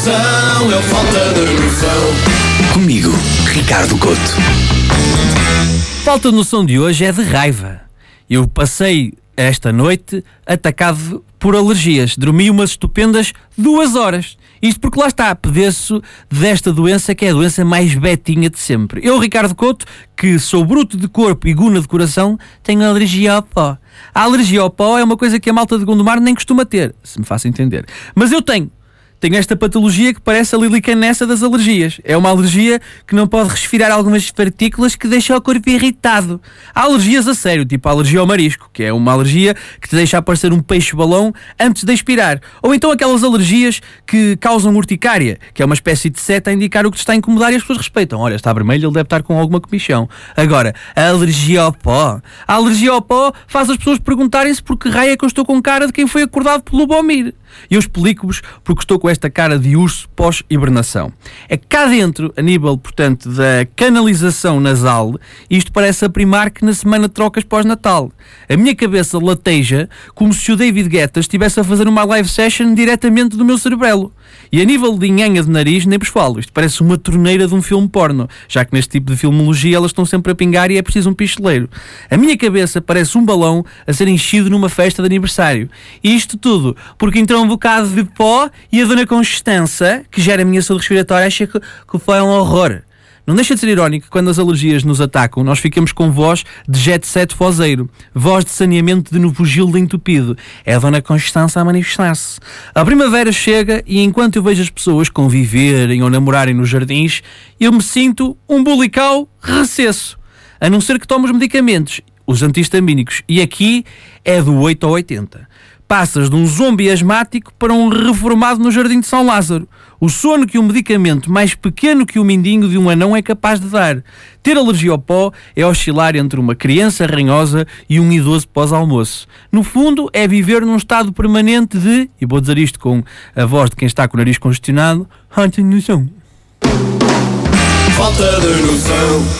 falta de noção. Comigo, Ricardo Couto. Falta de noção de hoje é de raiva. Eu passei esta noite atacado por alergias. Dormi umas estupendas duas horas. Isto porque lá está, padeço desta doença que é a doença mais betinha de sempre. Eu, Ricardo Couto, que sou bruto de corpo e guna de coração, tenho alergia ao pó. A alergia ao pó é uma coisa que a malta de Gondomar nem costuma ter, se me faço entender. Mas eu tenho. Tenho esta patologia que parece a lilicanessa das alergias. É uma alergia que não pode respirar algumas partículas que deixam o corpo irritado. Há alergias a sério, tipo a alergia ao marisco, que é uma alergia que te deixa aparecer um peixe-balão antes de expirar. Ou então aquelas alergias que causam urticária, que é uma espécie de seta a indicar o que te está a incomodar e as pessoas respeitam. Olha, está vermelho, ele deve estar com alguma comichão. Agora, a alergia ao pó. A alergia ao pó faz as pessoas perguntarem-se por que raio é que eu estou com cara de quem foi acordado pelo Bomir. E eu explico-vos porque estou com esta cara de urso pós-hibernação. É cá dentro, a nível, portanto, da canalização nasal, isto parece a Primark na semana de trocas pós-Natal. A minha cabeça lateja como se o David Guetta estivesse a fazer uma live session diretamente do meu cerebelo. E a nível de enhanha de nariz, nem vos falo. Isto parece uma torneira de um filme porno, já que neste tipo de filmologia elas estão sempre a pingar e é preciso um pistoleiro. A minha cabeça parece um balão a ser enchido numa festa de aniversário. E isto tudo porque entrou um bocado de pó e a dona Constança, que gera a minha saúde respiratória, acha que, que foi um horror. Não deixa de ser irónico que quando as alergias nos atacam, nós ficamos com voz de jet set fozeiro, voz de saneamento de novo gildo entupido. É a Dona Constança a manifestar-se. A primavera chega e enquanto eu vejo as pessoas conviverem ou namorarem nos jardins, eu me sinto um bulical recesso. A não ser que tome os medicamentos, os antihistamínicos. E aqui é do 8 ao 80 passas de um zombi asmático para um reformado no Jardim de São Lázaro. O sono que um medicamento mais pequeno que o mindinho de um anão é capaz de dar. Ter alergia ao pó é oscilar entre uma criança ranhosa e um idoso pós-almoço. No fundo, é viver num estado permanente de, e vou dizer isto com a voz de quem está com o nariz congestionado, noção. Falta de noção.